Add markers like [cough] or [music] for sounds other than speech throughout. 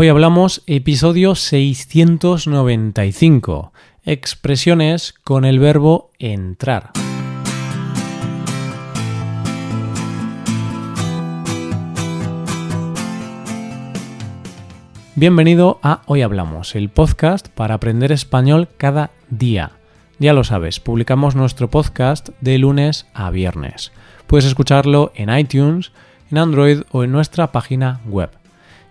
Hoy hablamos episodio 695, expresiones con el verbo entrar. Bienvenido a Hoy Hablamos, el podcast para aprender español cada día. Ya lo sabes, publicamos nuestro podcast de lunes a viernes. Puedes escucharlo en iTunes, en Android o en nuestra página web.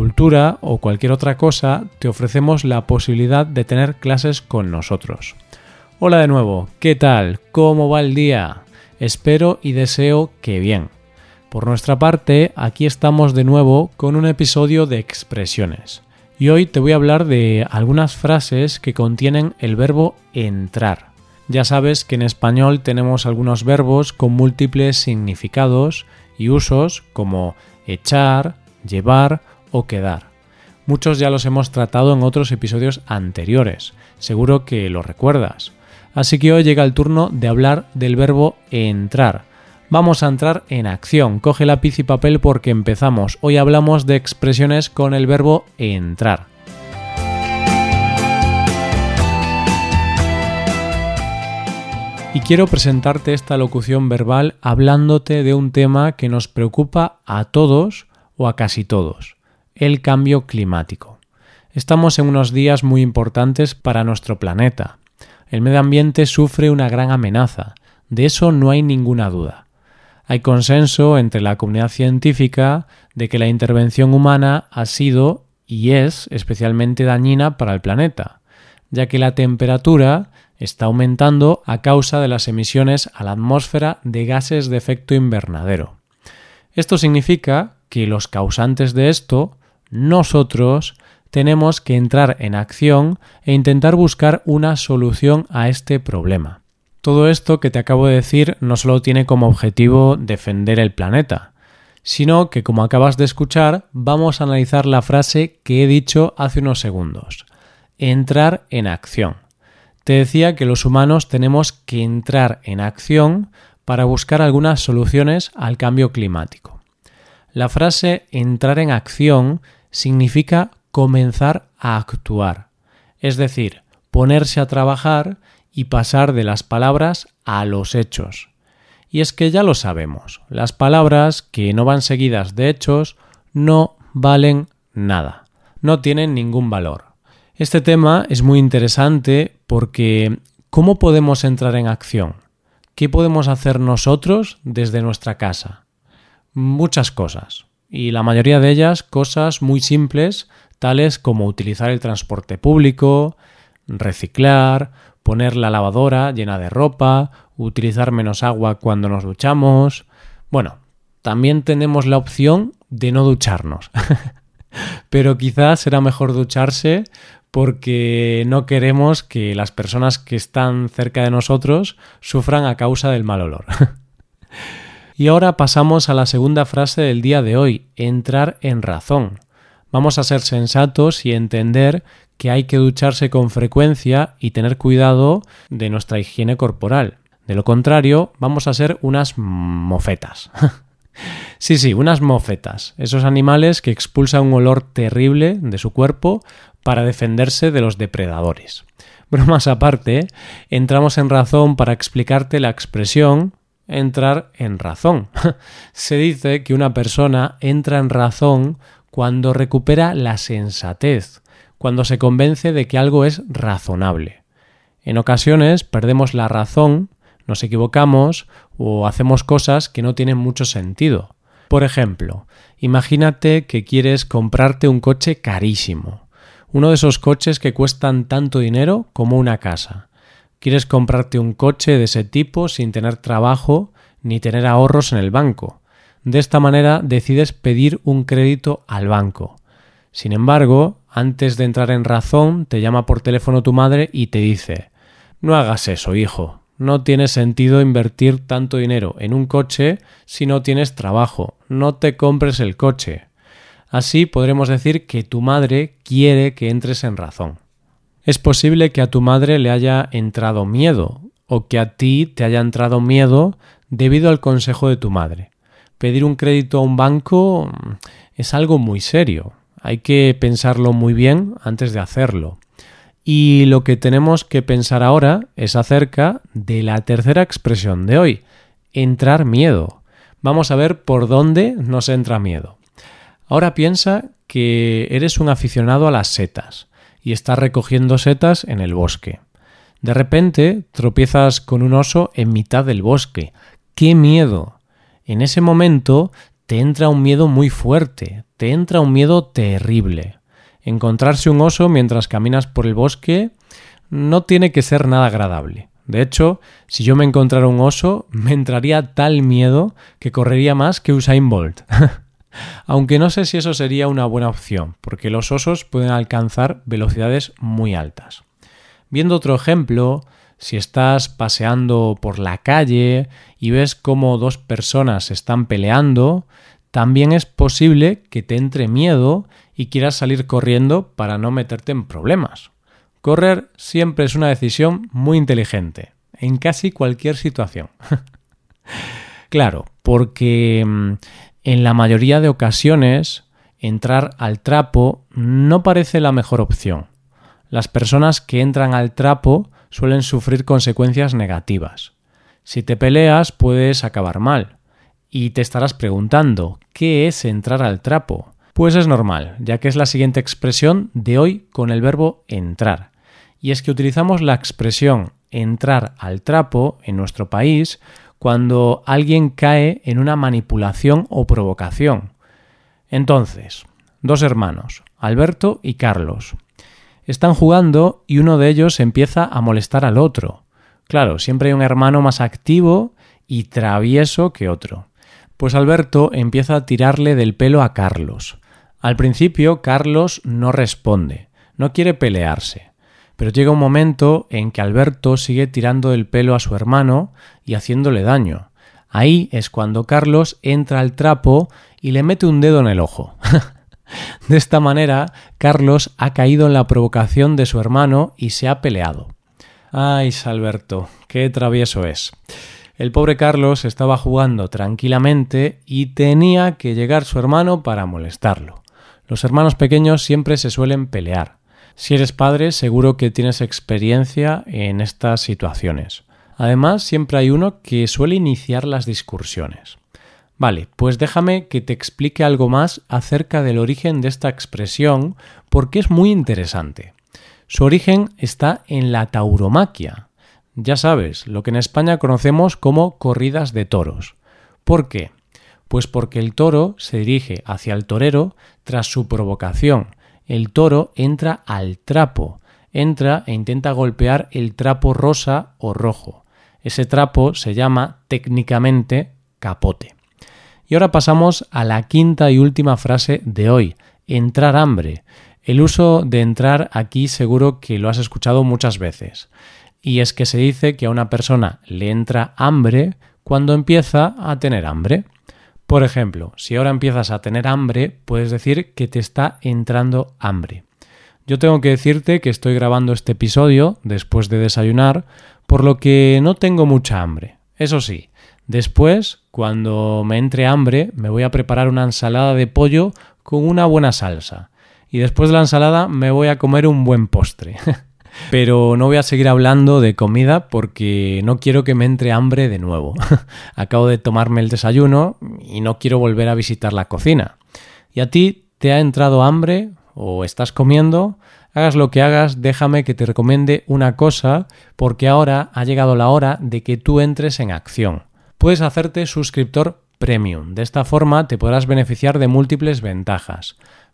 cultura o cualquier otra cosa, te ofrecemos la posibilidad de tener clases con nosotros. Hola de nuevo, ¿qué tal? ¿Cómo va el día? Espero y deseo que bien. Por nuestra parte, aquí estamos de nuevo con un episodio de expresiones. Y hoy te voy a hablar de algunas frases que contienen el verbo entrar. Ya sabes que en español tenemos algunos verbos con múltiples significados y usos como echar, llevar o quedar. Muchos ya los hemos tratado en otros episodios anteriores, seguro que lo recuerdas. Así que hoy llega el turno de hablar del verbo entrar. Vamos a entrar en acción. Coge lápiz y papel porque empezamos. Hoy hablamos de expresiones con el verbo entrar. Y quiero presentarte esta locución verbal hablándote de un tema que nos preocupa a todos o a casi todos el cambio climático. Estamos en unos días muy importantes para nuestro planeta. El medio ambiente sufre una gran amenaza, de eso no hay ninguna duda. Hay consenso entre la comunidad científica de que la intervención humana ha sido y es especialmente dañina para el planeta, ya que la temperatura está aumentando a causa de las emisiones a la atmósfera de gases de efecto invernadero. Esto significa que los causantes de esto nosotros tenemos que entrar en acción e intentar buscar una solución a este problema. Todo esto que te acabo de decir no solo tiene como objetivo defender el planeta, sino que, como acabas de escuchar, vamos a analizar la frase que he dicho hace unos segundos. Entrar en acción. Te decía que los humanos tenemos que entrar en acción para buscar algunas soluciones al cambio climático. La frase entrar en acción significa comenzar a actuar, es decir, ponerse a trabajar y pasar de las palabras a los hechos. Y es que ya lo sabemos, las palabras que no van seguidas de hechos no valen nada, no tienen ningún valor. Este tema es muy interesante porque ¿cómo podemos entrar en acción? ¿Qué podemos hacer nosotros desde nuestra casa? Muchas cosas y la mayoría de ellas cosas muy simples, tales como utilizar el transporte público, reciclar, poner la lavadora llena de ropa, utilizar menos agua cuando nos duchamos. Bueno, también tenemos la opción de no ducharnos. [laughs] Pero quizás será mejor ducharse porque no queremos que las personas que están cerca de nosotros sufran a causa del mal olor. [laughs] Y ahora pasamos a la segunda frase del día de hoy, entrar en razón. Vamos a ser sensatos y entender que hay que ducharse con frecuencia y tener cuidado de nuestra higiene corporal. De lo contrario, vamos a ser unas mofetas. [laughs] sí, sí, unas mofetas. Esos animales que expulsan un olor terrible de su cuerpo para defenderse de los depredadores. [laughs] Bromas aparte, entramos en razón para explicarte la expresión entrar en razón. [laughs] Se dice que una persona entra en razón cuando recupera la sensatez, cuando se convence de que algo es razonable. En ocasiones perdemos la razón, nos equivocamos o hacemos cosas que no tienen mucho sentido. Por ejemplo, imagínate que quieres comprarte un coche carísimo, uno de esos coches que cuestan tanto dinero como una casa. Quieres comprarte un coche de ese tipo sin tener trabajo ni tener ahorros en el banco. De esta manera decides pedir un crédito al banco. Sin embargo, antes de entrar en razón, te llama por teléfono tu madre y te dice No hagas eso, hijo. No tiene sentido invertir tanto dinero en un coche si no tienes trabajo. No te compres el coche. Así podremos decir que tu madre quiere que entres en razón. Es posible que a tu madre le haya entrado miedo o que a ti te haya entrado miedo debido al consejo de tu madre. Pedir un crédito a un banco mm, es algo muy serio. Hay que pensarlo muy bien antes de hacerlo. Y lo que tenemos que pensar ahora es acerca de la tercera expresión de hoy, entrar miedo. Vamos a ver por dónde nos entra miedo. Ahora piensa que eres un aficionado a las setas y estás recogiendo setas en el bosque. De repente tropiezas con un oso en mitad del bosque. ¡Qué miedo! En ese momento te entra un miedo muy fuerte, te entra un miedo terrible. Encontrarse un oso mientras caminas por el bosque no tiene que ser nada agradable. De hecho, si yo me encontrara un oso, [laughs] me entraría tal miedo que correría más que Usain Bolt. [laughs] Aunque no sé si eso sería una buena opción, porque los osos pueden alcanzar velocidades muy altas. Viendo otro ejemplo, si estás paseando por la calle y ves cómo dos personas están peleando, también es posible que te entre miedo y quieras salir corriendo para no meterte en problemas. Correr siempre es una decisión muy inteligente, en casi cualquier situación. [laughs] claro, porque mm, en la mayoría de ocasiones entrar al trapo no parece la mejor opción. Las personas que entran al trapo suelen sufrir consecuencias negativas. Si te peleas puedes acabar mal. Y te estarás preguntando, ¿qué es entrar al trapo? Pues es normal, ya que es la siguiente expresión de hoy con el verbo entrar. Y es que utilizamos la expresión entrar al trapo en nuestro país cuando alguien cae en una manipulación o provocación. Entonces, dos hermanos, Alberto y Carlos, están jugando y uno de ellos empieza a molestar al otro. Claro, siempre hay un hermano más activo y travieso que otro. Pues Alberto empieza a tirarle del pelo a Carlos. Al principio Carlos no responde, no quiere pelearse, pero llega un momento en que Alberto sigue tirando del pelo a su hermano y haciéndole daño. Ahí es cuando Carlos entra al trapo y le mete un dedo en el ojo. [laughs] De esta manera, Carlos ha caído en la provocación de su hermano y se ha peleado. Ay, Salberto, qué travieso es. El pobre Carlos estaba jugando tranquilamente y tenía que llegar su hermano para molestarlo. Los hermanos pequeños siempre se suelen pelear. Si eres padre, seguro que tienes experiencia en estas situaciones. Además, siempre hay uno que suele iniciar las discusiones. Vale, pues déjame que te explique algo más acerca del origen de esta expresión porque es muy interesante. Su origen está en la tauromaquia. Ya sabes, lo que en España conocemos como corridas de toros. ¿Por qué? Pues porque el toro se dirige hacia el torero tras su provocación. El toro entra al trapo, entra e intenta golpear el trapo rosa o rojo. Ese trapo se llama técnicamente capote. Y ahora pasamos a la quinta y última frase de hoy, entrar hambre. El uso de entrar aquí seguro que lo has escuchado muchas veces. Y es que se dice que a una persona le entra hambre cuando empieza a tener hambre. Por ejemplo, si ahora empiezas a tener hambre, puedes decir que te está entrando hambre. Yo tengo que decirte que estoy grabando este episodio después de desayunar, por lo que no tengo mucha hambre. Eso sí, Después, cuando me entre hambre, me voy a preparar una ensalada de pollo con una buena salsa. Y después de la ensalada me voy a comer un buen postre. [laughs] Pero no voy a seguir hablando de comida porque no quiero que me entre hambre de nuevo. [laughs] Acabo de tomarme el desayuno y no quiero volver a visitar la cocina. ¿Y a ti te ha entrado hambre o estás comiendo? Hagas lo que hagas, déjame que te recomiende una cosa porque ahora ha llegado la hora de que tú entres en acción puedes hacerte suscriptor premium. De esta forma te podrás beneficiar de múltiples ventajas,